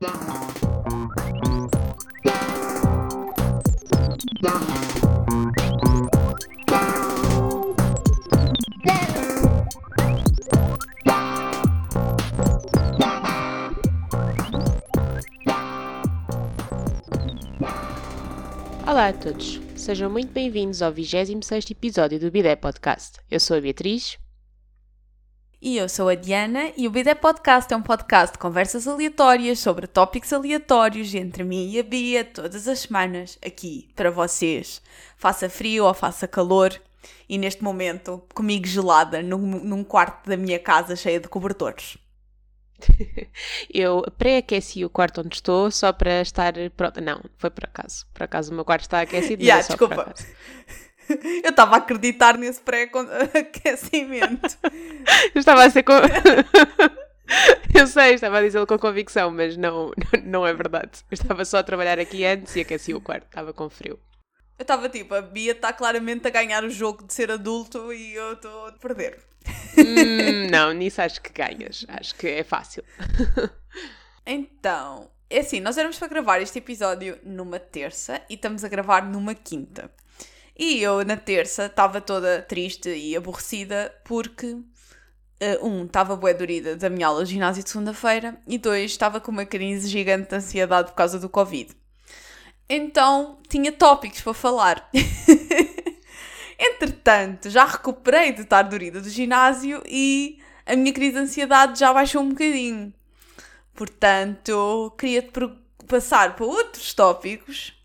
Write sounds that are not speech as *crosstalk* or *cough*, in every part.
Olá a todos, sejam muito bem-vindos ao 26 episódio do Bidé Podcast. Eu sou a Beatriz. E eu sou a Diana e o Bidé Podcast é um podcast de conversas aleatórias sobre tópicos aleatórios entre mim e a Bia todas as semanas, aqui para vocês. Faça frio ou faça calor e neste momento comigo gelada num, num quarto da minha casa cheia de cobertores. *laughs* Eu pré-aqueci o quarto onde estou só para estar pronta. Não, foi por acaso. Por acaso o meu quarto está aquecido. Yeah, é desculpa. *laughs* *laughs* Eu estava a acreditar nesse pré-aquecimento. *laughs* Eu estava a ser com. *laughs* Eu sei, estava a dizê-lo com convicção, mas não, não é verdade. Eu estava só a trabalhar aqui antes e aqueci o quarto, estava com frio. Eu estava tipo, a Bia está claramente a ganhar o jogo de ser adulto e eu estou a perder. Hum, não, nisso acho que ganhas. Acho que é fácil. Então, é assim, nós éramos para gravar este episódio numa terça e estamos a gravar numa quinta. E eu, na terça, estava toda triste e aborrecida porque, eh, um, estava bué dorida da minha aula de ginásio de segunda-feira e dois, estava com uma crise gigante de ansiedade por causa do Covid. Então, tinha tópicos para falar. *laughs* Entretanto, já recuperei de estar dorida do ginásio e a minha crise de ansiedade já baixou um bocadinho. Portanto, queria-te passar para outros tópicos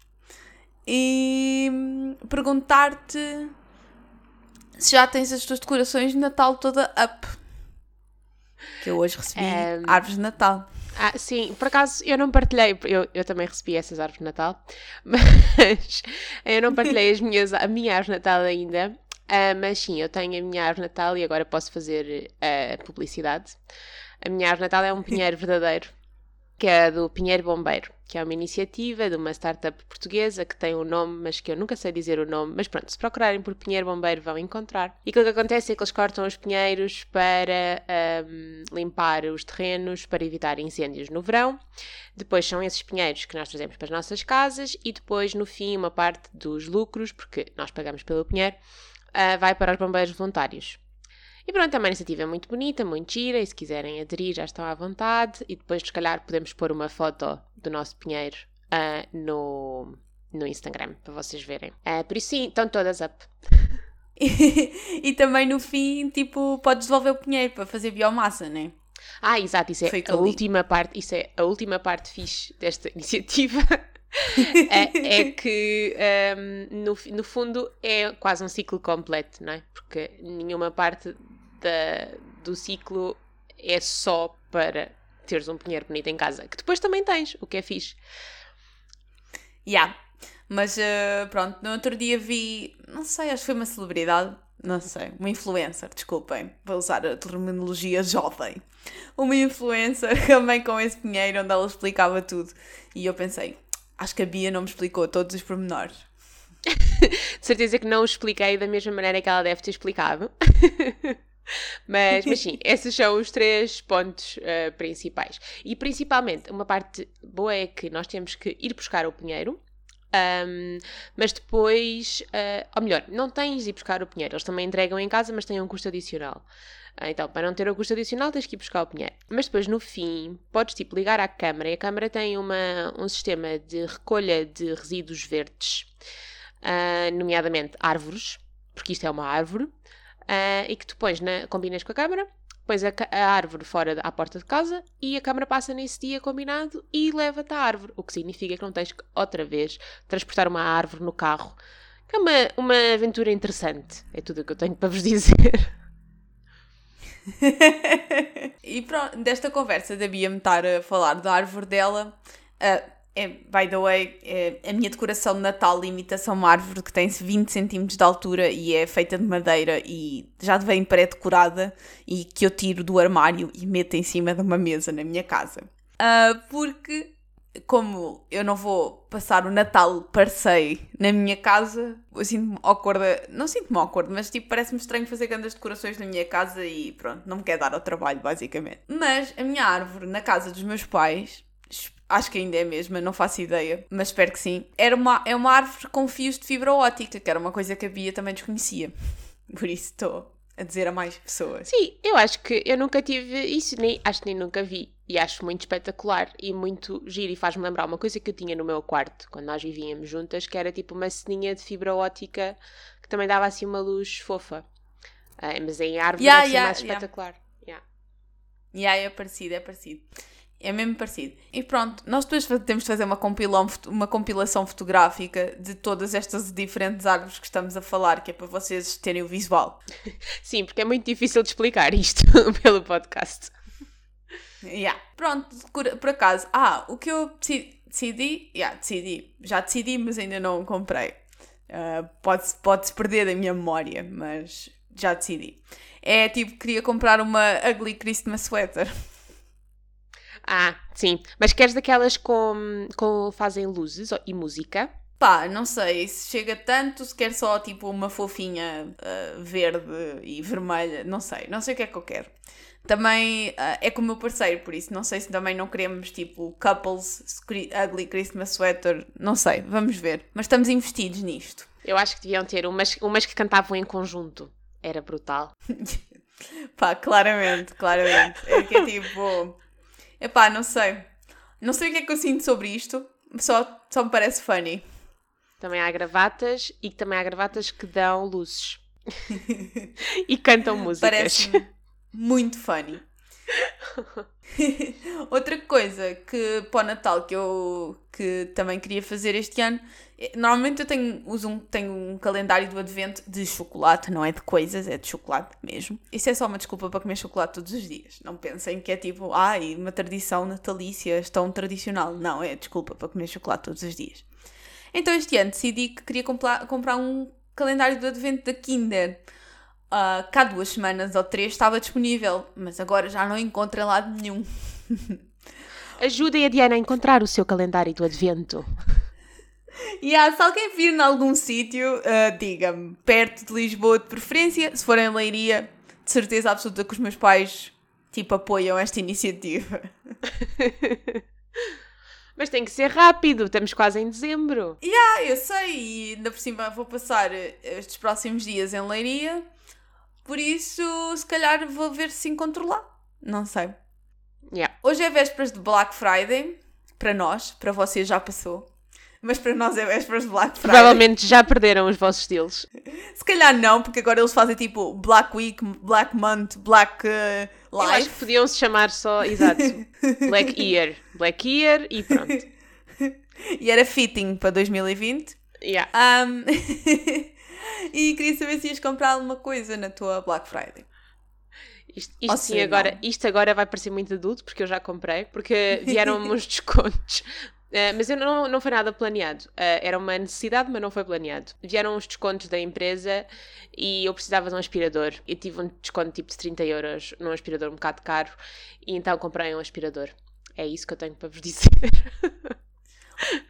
e perguntar-te se já tens as tuas decorações de Natal toda up. Que eu hoje recebi árvores de Natal. Ah, sim, por acaso eu não partilhei, eu, eu também recebi essas árvores de Natal, *laughs* mas eu não partilhei as minhas, a minha árvore de Natal ainda, ah, mas sim, eu tenho a minha árvore de Natal e agora posso fazer a publicidade. A minha árvore de Natal é um *laughs* pinheiro verdadeiro, que é do Pinheiro Bombeiro, que é uma iniciativa de uma startup portuguesa que tem um nome, mas que eu nunca sei dizer o nome, mas pronto, se procurarem por Pinheiro Bombeiro vão encontrar. E aquilo que acontece é que eles cortam os pinheiros para ahm, limpar os terrenos, para evitar incêndios no verão. Depois são esses pinheiros que nós trazemos para as nossas casas e depois, no fim, uma parte dos lucros, porque nós pagamos pelo pinheiro, ah, vai para os bombeiros voluntários. E pronto, é uma iniciativa muito bonita, muito gira, e se quiserem aderir já estão à vontade. E depois, se calhar, podemos pôr uma foto do nosso pinheiro ah, no, no Instagram, para vocês verem. Ah, por isso sim, estão todas up. E, *laughs* e também no fim, tipo, podes devolver o pinheiro para fazer biomassa, né? Ah, exato, isso é Foi a última parte, isso é a última parte fixe desta *laughs* iniciativa. É, é que ahm, no, no fundo é quase um ciclo completo, não é? Porque nenhuma parte da, do ciclo é só para teres um pinheiro bonito em casa, que depois também tens, o que é fixe. Yeah. Mas eh, pronto, no outro dia vi, não sei, acho que foi uma celebridade, não sei, uma influencer, desculpem, vou usar a terminologia *laughs* jovem. Uma influencer *laughs* também com esse pinheiro onde ela explicava tudo. E eu pensei, acho que a Bia não me explicou todos os pormenores. *laughs* De certeza que não expliquei da mesma maneira que ela deve ter explicado. *laughs* mas, mas sim, esses são os três pontos eh, principais. E principalmente, uma parte boa é que nós temos que ir buscar o pinheiro. Ahm, mas depois, eh, ou melhor, não tens de ir buscar o pinheiro, eles também entregam em casa, mas têm um custo adicional. Ah, Então, para não ter o custo adicional, tens que ir buscar o pinheiro. Mas depois, no fim, podes tipo ligar à câmara e a câmara tem uma, um sistema de recolha de resíduos verdes ah, nomeadamente árvores, porque isto é uma árvore, ah, e que tu pões na, combinas com a câmara, pões a, a árvore fora da- porta de casa e a câmara passa nesse dia combinado e leva-te a árvore, o que significa que não tens que outra vez transportar uma árvore no carro. É uma, uma aventura interessante, é tudo o que eu tenho para vos *laughs* dizer. *laughs* e pronto, desta conversa da Bia me estar a falar da árvore dela, ah, é, by the way, é, a minha decoração de Natal imita-se a uma árvore que tem 20 cm de altura e é feita de madeira e já vem pré-decorada e que eu tiro do armário e meto em cima de uma mesa na minha casa. Ah, porque, como eu não vou passar o Natal parsei na minha casa, eu sinto-me awkward, não sinto-me awkward, mas tipo, parece-me estranho fazer grandes decorações na minha casa e pronto, não me quer dar ao trabalho, basicamente. Mas a minha árvore na casa dos meus pais, Acho que ainda é a mesma, não faço ideia, mas espero que sim. Era uma, é uma árvore com fios de fibra ótica, que era uma coisa que a Bia também desconhecia. *laughs* Por isso estou a dizer a mais pessoas. Sim, eu acho que eu nunca tive isso, nem, acho que nem nunca vi. E acho muito espetacular e muito giro e faz-me lembrar uma coisa que eu tinha no meu quarto, quando nós vivíamos juntas, que era tipo uma ceninha de fibra ótica que também dava assim uma luz fofa. Ah, mas em árvore Yeah, é yeah, mais yeah. espetacular. Yeah. E aí é parecido, é parecido. É mesmo parecido. E pronto, nós depois temos de fazer uma, compilão, uma compilação fotográfica de todas estas diferentes árvores que estamos a falar, que é para vocês terem o visual. *laughs* Sim, porque é muito difícil de explicar isto *laughs* pelo podcast. Yeah. Pronto, por, acaso. Ah, o que eu deci- decidi, yeah, decidi, já decidi, mas ainda não comprei. Ah, pode-se pode perder da minha memória, mas já decidi. É tipo, queria comprar uma ugly Christmas sweater. *laughs* Ah, sim. Mas queres daquelas com, com fazem luzes e música? Pá, não sei se chega tanto, se quer só tipo uma fofinha ah, verde e vermelha, não sei, não sei o que é que eu quero. Também ah, é com o meu parceiro, por isso não sei se também não queremos tipo couples ugly Christmas sweater, não sei, vamos ver. Mas estamos investidos nisto. Eu acho que deviam ter umas, umas que cantavam em conjunto. Era brutal. *laughs* Pá, claramente, claramente. É que é tipo. Epá, não sei. Não sei o que é que eu sinto sobre isto, só, só me parece funny. Também há gravatas e também há gravatas que dão luzes. *laughs* e cantam músicas. Parece-me muito funny. *laughs* Outra coisa que para o Natal que eu que também queria fazer este ano, normalmente eu tenho, uso um, tenho um calendário do advento de chocolate, não é de coisas, é de chocolate mesmo. Isso é só uma desculpa para comer chocolate todos os dias. Não pensem que é tipo, ai, uma tradição natalícia, tão tradicional. Não, é desculpa para comer chocolate todos os dias. Então este ano decidi que queria comprar, comprar um calendário do advento da Kinder. Ah, cá duas semanas ou três estava disponível, mas agora já não encontro lado nenhum. *laughs* Ajudem a Diana a encontrar o seu calendário do advento. E ah, se alguém vir em algum sítio, ah, diga-me, perto de Lisboa de preferência, se for em Leiria, de certeza absoluta que os meus pais, tipo, apoiam esta iniciativa. *laughs* Mas tem que ser rápido, estamos quase em dezembro. Ah, eu sei, e ainda por cima vou passar estes próximos dias em Leiria, por isso, se calhar vou ver se encontro lá. Não sei. Yeah. Hoje é vésperas de Black Friday, para nós, para vocês já passou. Mas para nós é vésperas de Black Friday. Provavelmente já perderam os vossos estilos. Se calhar não, porque agora eles fazem tipo Black Week, Black Month, Black uh, Eu acho Life. que podiam se chamar só, exato, *laughs* Black Year. Black Year e pronto. E era fitting para 2020. Yeah. Um, *laughs* e queria saber se ias comprar alguma coisa na tua Black Friday. Isto, isto sim, agora, não. isto agora vai parecer muito adulto, porque eu já comprei, porque *laughs* vieram-me uns descontos. Eh, mas eu não, não foi nada planeado. Eh, era uma necessidade, mas não foi planeado. Vieram uns descontos da empresa e eu precisava de um aspirador. Eu tive um desconto tipo de 30 euros num aspirador um bocado caro e então comprei um aspirador. É isso que eu tenho para vos *laughs* dizer.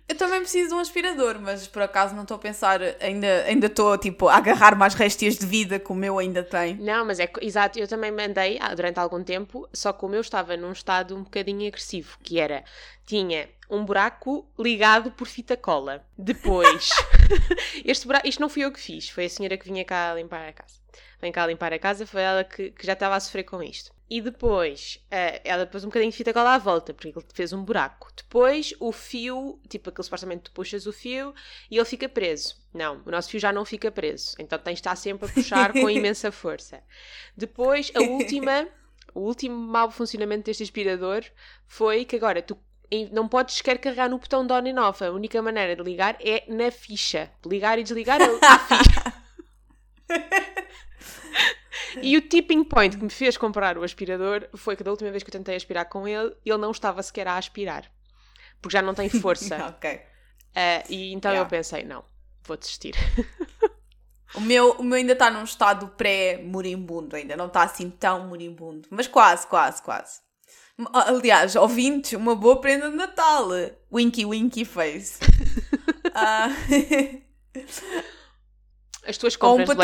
Eu também preciso de um aspirador, mas por acaso não estou a pensar, ainda ainda estou tipo a agarrar mais réstias de vida que o meu ainda tem. Não, mas é exato, eu também mandei ah, durante algum tempo, só que o meu estava num estado um bocadinho agressivo, que era, tinha um buraco ligado por fita cola. Depois, *laughs* este buraco, isto não fui eu que fiz, foi a senhora que vinha cá limpar a casa. Vem cá limpar a casa, foi ela que, que já estava a sofrer com isto. E depois, ah, ela pôs um bocadinho de fita cola à volta, porque ele fez um buraco. Depois, o fio, tipo aquele supostamente tu puxas o fio e ele fica preso. Não, o nosso fio já não fica preso. Então tens de estar sempre a *laughs* puxar com imensa força. Depois, a última, o último mau funcionamento deste aspirador foi que agora tu não podes sequer carregar no botão de on and off. A única maneira de ligar é na ficha. Ligar e desligar a a ficha. *laughs* E o tipping point que me fez comprar o aspirador foi que da última vez que eu tentei aspirar com ele, ele não estava sequer a aspirar. Porque já não tem força. *laughs* ok. Ah, e então Yeah. eu pensei, não, vou desistir. O meu, o meu ainda está num estado pré-moribundo, ainda não está assim tão moribundo, mas quase, quase, quase. Aliás, ouvintes, uma boa prenda de Natal. Winky Winky Face. *laughs* Ah, *laughs* As tuas ou um compras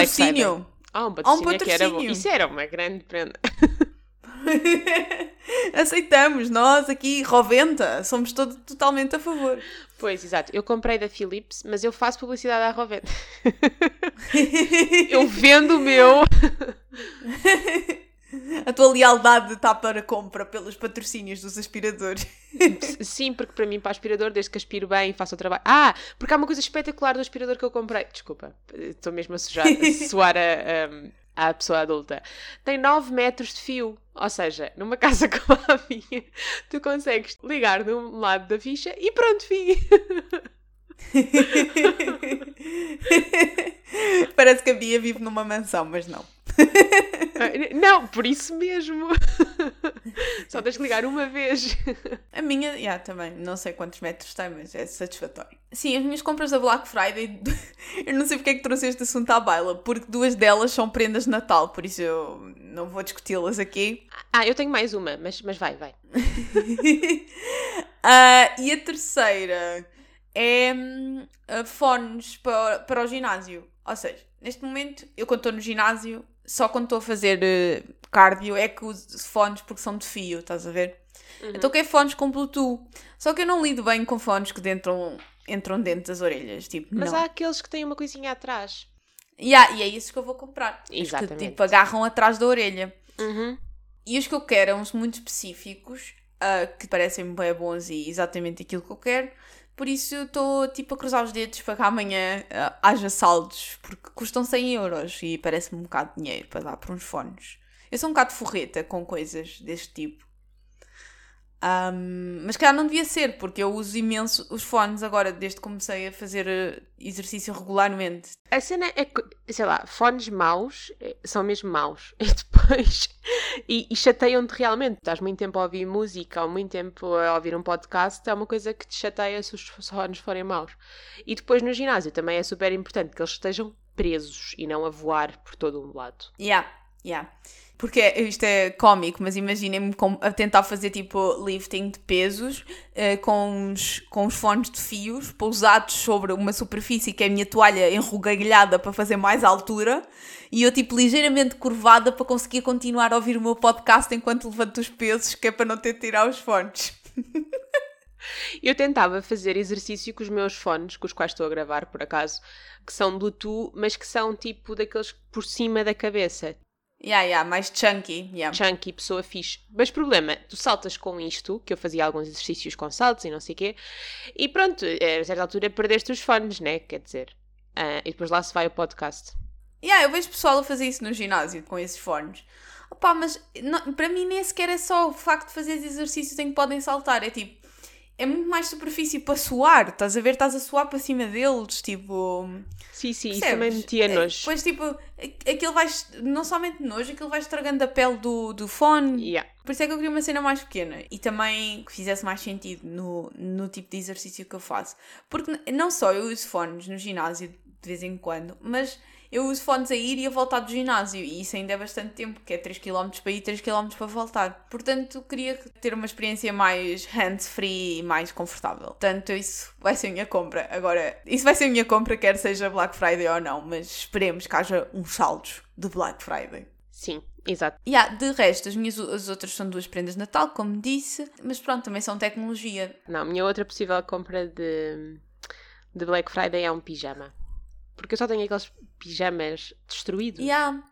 Black Friday. patrocínio. Ah, um patrocínio, que era bom. Isso era uma grande prenda. *laughs* Aceitamos, nós aqui, Roventa, somos todos totalmente a favor. Pois, exato. Eu comprei da Philips, mas eu faço publicidade à Roventa. *laughs* *laughs* eu vendo o meu. A tua lealdade está para compra pelos patrocínios dos aspiradores. *laughs* Sim, porque para mim, para aspirador, desde que aspiro bem e faço o trabalho. Ah, porque há uma coisa espetacular do aspirador que eu comprei. Desculpa, estou mesmo a, sujar, a *laughs* suar a, a, a pessoa adulta. Tem 9 metros de fio. Ou seja, numa casa *laughs* como a minha, tu consegues ligar de um lado da ficha e pronto, fim. Parece que a Bia vive numa mansão, mas não. Não, por isso mesmo. *laughs* Só tens que ligar uma vez. A minha, yeah, também, não sei quantos metros tem, mas é satisfatório. Sim, as minhas compras da Black Friday, *laughs* eu não sei porque é que trouxe este assunto à baila, porque duas delas são prendas de Natal, por isso eu não vou discuti-las aqui. Ah, eu tenho mais uma, mas, mas vai, vai. uh, *laughs* e a terceira é uh, fones para, para o ginásio. Ou seja, neste momento, eu quando estou no ginásio, só quando estou a fazer uh, cardio é que uso fones porque são de fio, estás a ver? Uhum. Então que é fones com Bluetooth. Só que eu não lido bem com fones que entram, entram dentro das orelhas. Tipo, Mas não. há aqueles que têm uma coisinha atrás. Yeah, e é isso que eu vou comprar. Exatamente. Os que tipo, agarram atrás da orelha. Uhum. E os que eu quero são uns muito específicos, uh, que parecem bem bons e exatamente aquilo que eu quero. Por isso estou tipo a cruzar os dedos para que amanhã uh, haja saldos, porque custam 100 euros e parece-me um bocado de dinheiro para dar para uns fones. Eu sou um bocado forreta com coisas deste tipo. Um, mas calhar não devia ser, porque eu uso imenso os fones agora, desde que comecei a fazer eh, exercício regularmente. A cena é que, sei lá, fones maus eh, são mesmo maus. *laughs* E depois. E, e chateiam-te realmente. Estás muito tempo a ouvir música ou muito tempo a ouvir um podcast, é uma coisa que te chateia se os fones forem maus. E depois no ginásio também é super importante que eles estejam presos e não a voar por todo um lado. Yeah, yeah. Porque isto é cómico, mas imaginem-me a tentar fazer tipo lifting de pesos uh, com, os, com os fones de fios pousados sobre uma superfície que é a minha toalha enrugalhada para fazer mais altura e eu tipo ligeiramente curvada para conseguir continuar a ouvir o meu podcast enquanto levanto os pesos, que é para não ter de tirar os fones. *laughs* Eu tentava fazer exercício com os meus fones, com os quais estou a gravar por acaso, que são Bluetooth, mas que são tipo daqueles por cima da cabeça. Yeah, yeah, mais chunky. Yeah. Chunky, pessoa fixe. Mas problema, tu saltas com isto, que eu fazia alguns exercícios com saltos e não sei o quê, e pronto, a certa altura perdeste os fones, né? Quer dizer. Uh, e depois lá se vai o podcast. Yeah, eu vejo pessoal a fazer isso no ginásio com esses fones. Opa, mas não, para mim nem sequer é só o facto de fazer exercícios em que podem saltar. É tipo, é muito mais superfície para suar. Estás a ver? Estás a suar para cima deles, tipo. Sim, sim, isso também metia é, nojo. Depois, tipo, aquilo vai. Não somente nojo, aquilo vai estragando a pele do, do fone. Yeah. Por isso é que eu queria uma cena mais pequena e também que fizesse mais sentido no, no tipo de exercício que eu faço. Porque não só eu uso fones no ginásio de vez em quando, mas eu uso fones a ir e a voltar do ginásio e isso ainda é bastante tempo, que é 3km para ir, 3km para voltar. Portanto, queria ter uma experiência mais hands-free e mais confortável. Portanto, isso vai ser a minha compra. Agora, isso vai ser a minha compra, quer seja Black Friday ou não, mas esperemos que haja uns saldos de Black Friday. Sim, exato. Yeah, de resto, as minhas as outras são duas prendas de Natal, como disse, mas pronto, também são tecnologia. Não, a minha outra possível compra de, de Black Friday é um pijama. Porque eu só tenho aqueles pijamas destruídos. Yeah.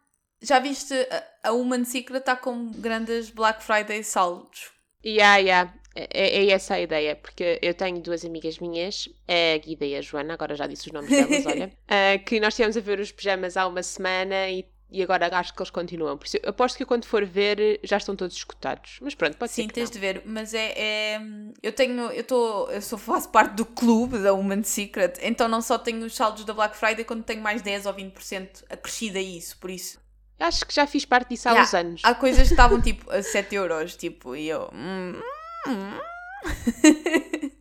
Já viste, a, a Human Secret está com grandes Black Friday saldos. Yeah, yeah. É, é, é, essa a ideia, porque eu tenho duas amigas minhas, a Guida e a Joana, agora já disse os nomes delas, *laughs* olha, uh, que nós tivemos a ver os pijamas há uma semana e e agora acho que eles continuam. Por isso, aposto que quando for ver já estão todos escutados. Mas pronto, pode Sim, ser. Sim, tens de ver, mas é, é. eu tenho. Eu, tô, eu sou, faço parte do clube da Woman Secret, então não só tenho os saldos da Black Friday quando tenho mais 10 ou 20% acrescido a isso, por isso. Acho que já fiz parte disso há yeah, uns anos. Há coisas que estavam *laughs* tipo a 7 euros, tipo, e eu. Hum, hum. *laughs*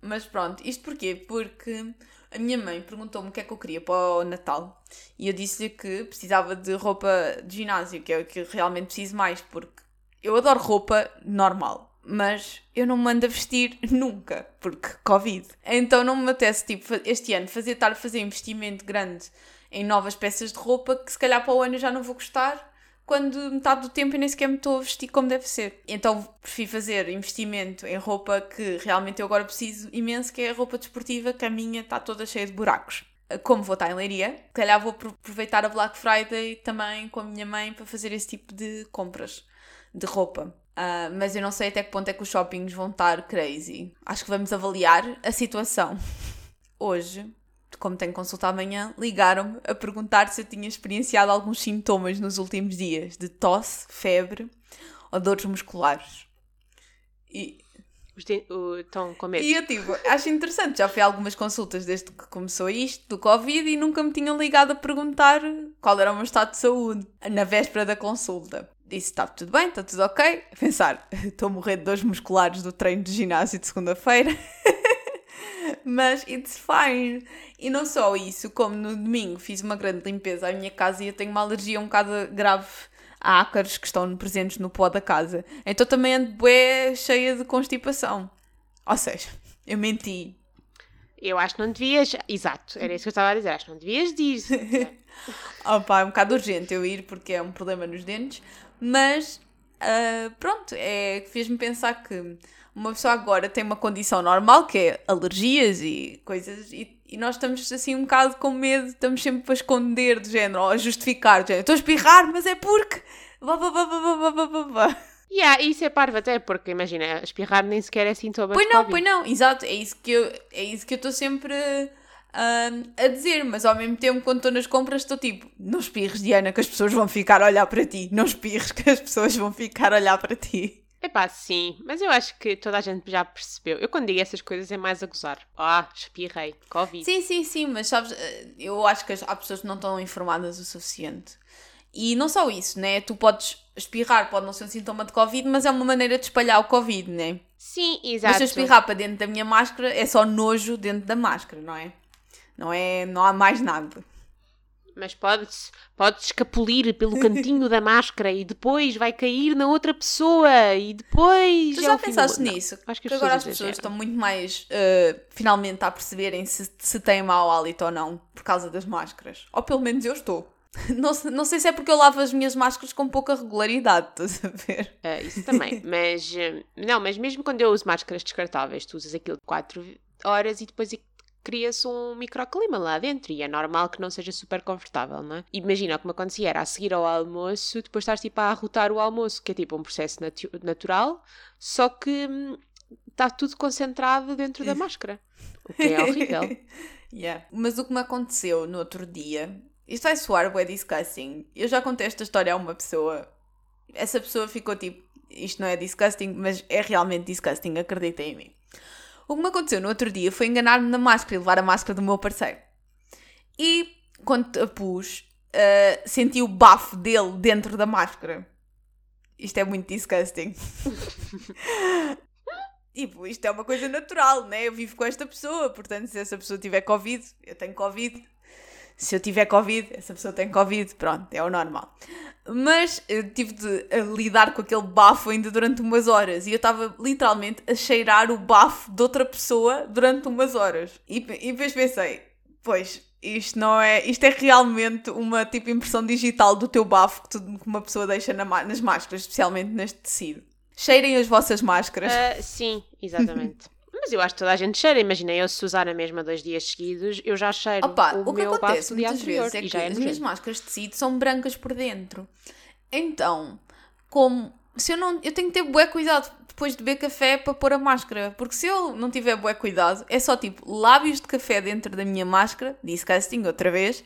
mas pronto, isto porquê? Porque a minha mãe perguntou-me o que é que eu queria para o Natal e eu disse-lhe que precisava de roupa de ginásio, que é o que realmente preciso mais, porque eu adoro roupa normal, mas eu não me mando a vestir *laughs* nunca, porque Covid. Então não me apetece, tipo, este ano fazer, estar a fazer investimento grande em novas peças de roupa que se calhar para o ano eu já não vou gostar quando metade do tempo eu nem sequer me estou a vestir como deve ser. Então prefiro fazer investimento em roupa que realmente eu agora preciso imenso, que é a roupa desportiva, que a minha está toda cheia de buracos. Como vou estar em Leiria, se calhar vou aproveitar a Black Friday também com a minha mãe para fazer esse tipo de compras de roupa. Uh, mas eu não sei até que ponto é que os shoppings vão estar crazy. Acho que vamos avaliar a situação. *laughs* Hoje como tenho consulta amanhã, ligaram-me a perguntar se eu tinha experienciado alguns sintomas nos últimos dias de tosse, febre ou dores musculares. E. Estão com medo. E eu tipo, acho interessante, já fui a algumas consultas desde que começou isto, do Covid, e nunca me tinham ligado a perguntar qual era o meu estado de saúde na véspera da consulta. Disse, está tudo bem, está tudo ok. A *laughs* pensar, estou a morrer de dores musculares do treino de ginásio de segunda-feira. *laughs* Mas it's fine. E não só isso, como no domingo fiz uma grande limpeza à minha casa e eu tenho uma alergia um bocado grave a ácaros que estão presentes no pó da casa. Então também ando bué cheia de constipação. Ou seja, eu menti. Eu acho que não devias. Exato, era isso que eu estava a dizer. Acho que não devias dizer. *laughs* Opa, é um bocado urgente eu ir porque é um problema nos dentes. Mas uh, pronto, é, fez-me pensar que uma pessoa agora tem uma condição normal, que é alergias e coisas, e, e nós estamos assim um bocado com medo, estamos sempre para esconder, do género, ou a justificar, do género, estou a espirrar, mas é porque. Yeah, isso é parvo até, porque imagina, espirrar nem sequer é sintoma Pois não, pois não, exato, é isso que eu é isso que eu estou sempre uh, a dizer, mas ao mesmo tempo quando estou nas compras estou tipo, não espirres Diana que as pessoas vão ficar a olhar para ti, não espirres *laughs* que as pessoas vão ficar a olhar para ti. Epá, sim, mas eu acho que toda a gente já percebeu. Eu quando digo essas coisas é mais a gozar. Ah, espirrei, Covid. Sim, sim, sim, mas sabes, eh, eu acho que há pessoas que não estão informadas o suficiente. E não só isso, né? Tu podes espirrar, pode não ser um sintoma de Covid, mas é uma maneira de espalhar o Covid, né? Sim, exato. Mas se eu espirrar para dentro da minha máscara, é só nojo dentro da máscara, não é? Não é, não há mais nada mas pode-se pode escapulir pelo *laughs* cantinho da máscara e depois vai cair na outra pessoa e depois. Tu já é pensaste nisso? Não, acho que, que agora as pessoas estão muito mais uh, finalmente a perceberem se, se têm mau hálito ou não por causa das máscaras. Ou pelo menos eu estou. *laughs* Não, não sei se é porque eu lavo as minhas máscaras com pouca regularidade, *laughs* estás a ver? Uh, isso também, mas uh, não, mas mesmo quando eu uso máscaras descartáveis, tu usas aquilo de 4 horas e depois cria-se um microclima lá dentro e é normal que não seja super confortável, não é? Imagina o que me acontecia era a seguir ao almoço, depois estás tipo a arrotar o almoço, que é tipo um processo natu natural, só que está hum, tudo concentrado dentro da *laughs* máscara, o que é horrível. *laughs* yeah. Mas o que me aconteceu no outro dia, isto vai soar bué disgusting, eu já contei esta história a uma pessoa, essa pessoa ficou tipo, isto não é disgusting, mas é realmente disgusting, acreditem em mim. O que me aconteceu no outro dia foi enganar-me na máscara e levar a máscara do meu parceiro. E quando a pus, uh, senti o bafo dele dentro da máscara. Isto é muito disgusting. *laughs* tipo, isto é uma coisa natural, né? Eu vivo com esta pessoa, portanto, se essa pessoa tiver Covid, eu tenho Covid. Se eu tiver Covid, essa pessoa tem Covid, pronto, é o normal. Mas eu tive de lidar com aquele bafo ainda durante umas horas e eu estava literalmente a cheirar o bafo de outra pessoa durante umas horas. E, e depois pensei, pois, isto não é. Isto é realmente uma tipo impressão digital do teu bafo que, que uma pessoa deixa na, nas máscaras, especialmente neste tecido. Cheirem as vossas máscaras. Uh, sim, exatamente. Mas eu acho que toda a gente cheira. Imagina, eu se usar a mesma dois dias seguidos, eu já cheiro Opa, o, o que meu acontece dia anterior. Vezes é que é as minhas máscaras de tecido são brancas por dentro. Então, como se eu não. Eu tenho que ter bué cuidado depois de beber café para pôr a máscara. Porque se eu não tiver bué cuidado, é só tipo lábios de café dentro da minha máscara, disgusting outra vez,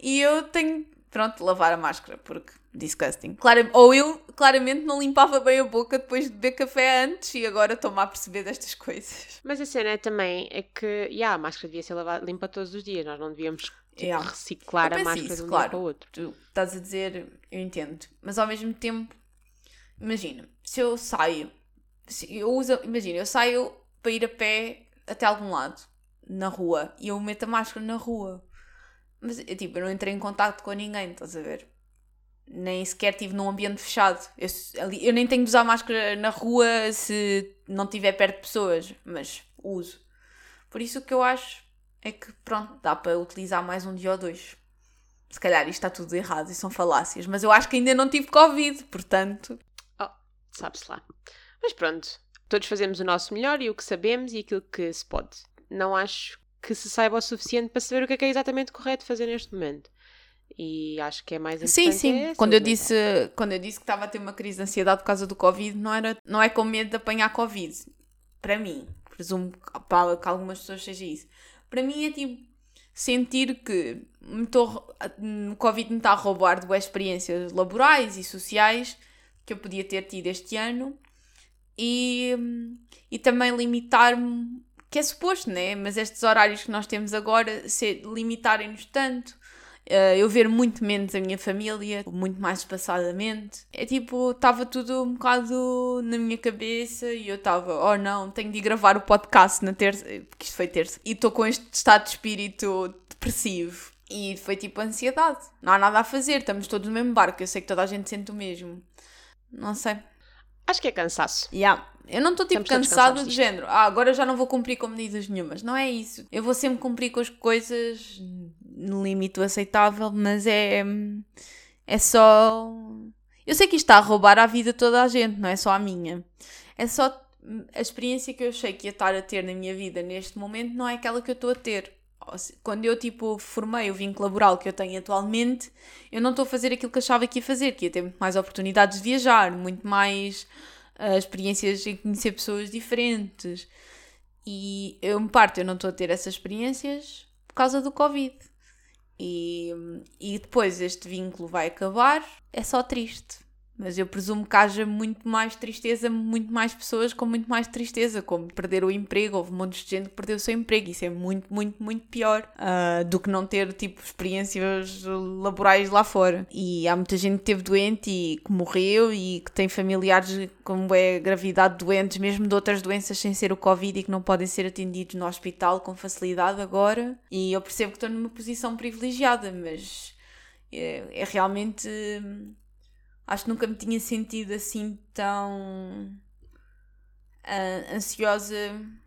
e eu tenho, pronto, lavar a máscara, porque disgusting. Claro, ou eu claramente não limpava bem a boca depois de beber café antes e agora estou-me a perceber destas coisas. Mas a cena é também é que yeah, a máscara devia ser lavada, limpa todos os dias, nós não devíamos tipo, yeah. reciclar a máscara isso, de um claro. dia para o outro. Tu estás a dizer, eu entendo, mas ao mesmo tempo, imagina, se eu saio, se eu uso, imagina, eu saio para ir a pé até algum lado, na rua, e eu meto a máscara na rua. Mas, tipo, eu não entrei em contato com ninguém, estás a ver? Nem sequer estive num ambiente fechado. Eu, eu, nem tenho de usar máscara na rua se não estiver perto de pessoas, mas uso. Por isso o que eu acho é que, pronto, dá para utilizar mais um dia ou dois. se calhar isto está tudo errado e são falácias, mas eu acho que ainda não tive Covid, portanto. Oh, sabe-se lá. Mas pronto, todos fazemos o nosso melhor e o que sabemos e aquilo que se pode. Não acho que se saiba o suficiente para saber o que é, que é exatamente correto fazer neste momento. E acho que é mais importante. Sim, sim. É quando, eu disse, quando eu disse que estava a ter uma crise de ansiedade por causa do Covid, não, era, não é com medo de apanhar Covid. Para mim, presumo que algumas pessoas seja isso. Para mim é tipo sentir que me tô, o Covid me está a roubar de experiências laborais e sociais que eu podia ter tido este ano e, e também limitar-me, que é suposto, né? Mas estes horários que nós temos agora limitarem-nos tanto eu ver muito menos a minha família, muito mais espaçadamente. É tipo, estava tudo um bocado na minha cabeça e eu estava, oh não, tenho de ir gravar o podcast na terça, porque isto foi terça, e estou com este estado de espírito depressivo. E foi tipo ansiedade. Não há nada a fazer, estamos todos no mesmo barco. Eu sei que toda a gente sente o mesmo. Não sei. Acho que é cansaço. Yeah. Eu não estou tipo cansado de género. Ah, agora já não vou cumprir com medidas nenhumas. Não é isso. Eu vou sempre cumprir com as coisas no limite aceitável, mas é. É só. Eu sei que isto está a roubar a vida de toda a gente, não é só a minha. É só. A experiência que eu achei que ia estar a ter na minha vida neste momento não é aquela que eu estou a ter. Quando eu, tipo, formei o vínculo laboral que eu tenho atualmente, eu não estou a fazer aquilo que achava que ia fazer, que ia ter muito mais oportunidades de viajar, muito mais uh, experiências em conhecer pessoas diferentes. E eu, em parte, eu não estou a ter essas experiências por causa do Covid. E, e depois este vínculo vai acabar, é só triste. Mas eu presumo que haja muito mais tristeza, muito mais pessoas com muito mais tristeza, como perder o emprego. Houve um monte de gente que perdeu o seu emprego. Isso é muito, muito, muito pior uh, do que não ter, tipo, experiências laborais lá fora. E há muita gente que teve doente e que morreu e que tem familiares, como é gravidade, doentes, mesmo de outras doenças sem ser o Covid e que não podem ser atendidos no hospital com facilidade agora. E eu percebo que estou numa posição privilegiada, mas é, é realmente acho que nunca me tinha sentido assim tão uh, ansiosa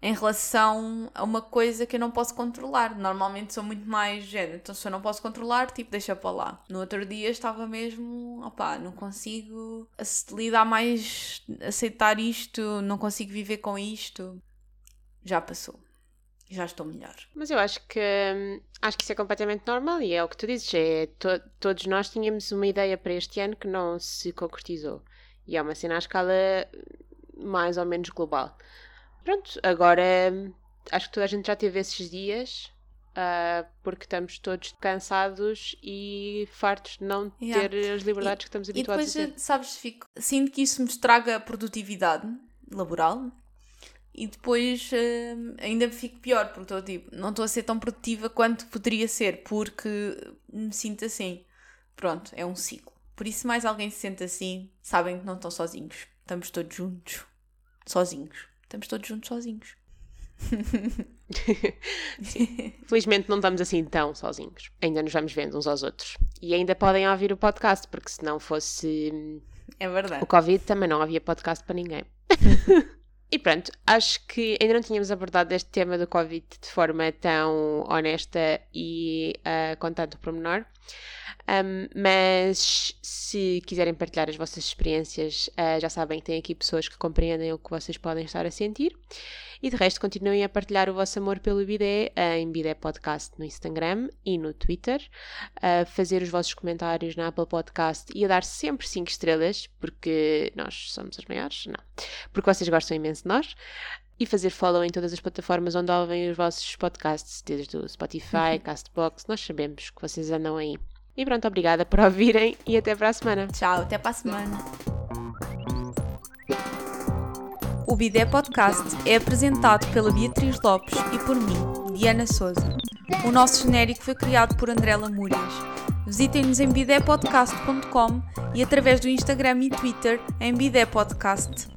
em relação a uma coisa que eu não posso controlar. Normalmente sou muito mais género, então se eu não posso controlar, tipo, deixa para lá. No outro dia estava mesmo, opá, não consigo lidar mais, aceitar isto, não consigo viver com isto. Já passou já estou melhor. Mas eu acho que hum, acho que isso é completamente normal e é o que tu dizes. É, to, todos nós tínhamos uma ideia para este ano que não se concretizou. E é uma cena à escala mais ou menos global. Pronto, agora hum, acho que toda a gente já teve esses dias. Uh, porque estamos todos cansados e fartos de não yeah. ter as liberdades e, que estamos habituados a ter. E depois, sabes, fico, sinto que isso me estraga a produtividade laboral e depois uh, ainda fico pior, porque estou tipo, não estou a ser tão produtiva quanto poderia ser, porque me sinto assim. Pronto, é um ciclo. Por isso, mais alguém se sente assim, sabem que não estão sozinhos. Estamos todos juntos. Sozinhos. Estamos todos juntos sozinhos. *laughs* Felizmente não estamos assim tão sozinhos. Ainda nos vamos vendo uns aos outros. E ainda podem ouvir o podcast, porque se não fosse é verdade. o Covid também não havia podcast para ninguém. *laughs* E pronto, acho que ainda não tínhamos abordado este tema do Covid de forma tão honesta e uh, com tanto pormenor. Um, mas se quiserem partilhar as vossas experiências, uh, já sabem que tem aqui pessoas que compreendem o que vocês podem estar a sentir. E de resto, continuem a partilhar o vosso amor pelo Bidé em Bidé Podcast no Instagram e no Twitter, a fazer os vossos comentários na Apple Podcast e a dar sempre 5 estrelas, porque nós somos as maiores, não, porque vocês gostam imenso de nós e fazer follow em todas as plataformas onde ouvem os vossos podcasts, desde o Spotify. *laughs* Castbox, nós sabemos que vocês andam aí. E pronto, obrigada por ouvirem e até para a semana. Tchau, até para a semana. O Bidé Podcast é apresentado pela Beatriz Lopes e por mim, Diana Souza. O nosso genérico foi criado por André Lamúrias. Visitem-nos em bidépodcast.com e através do Instagram e Twitter em Bidé Podcast.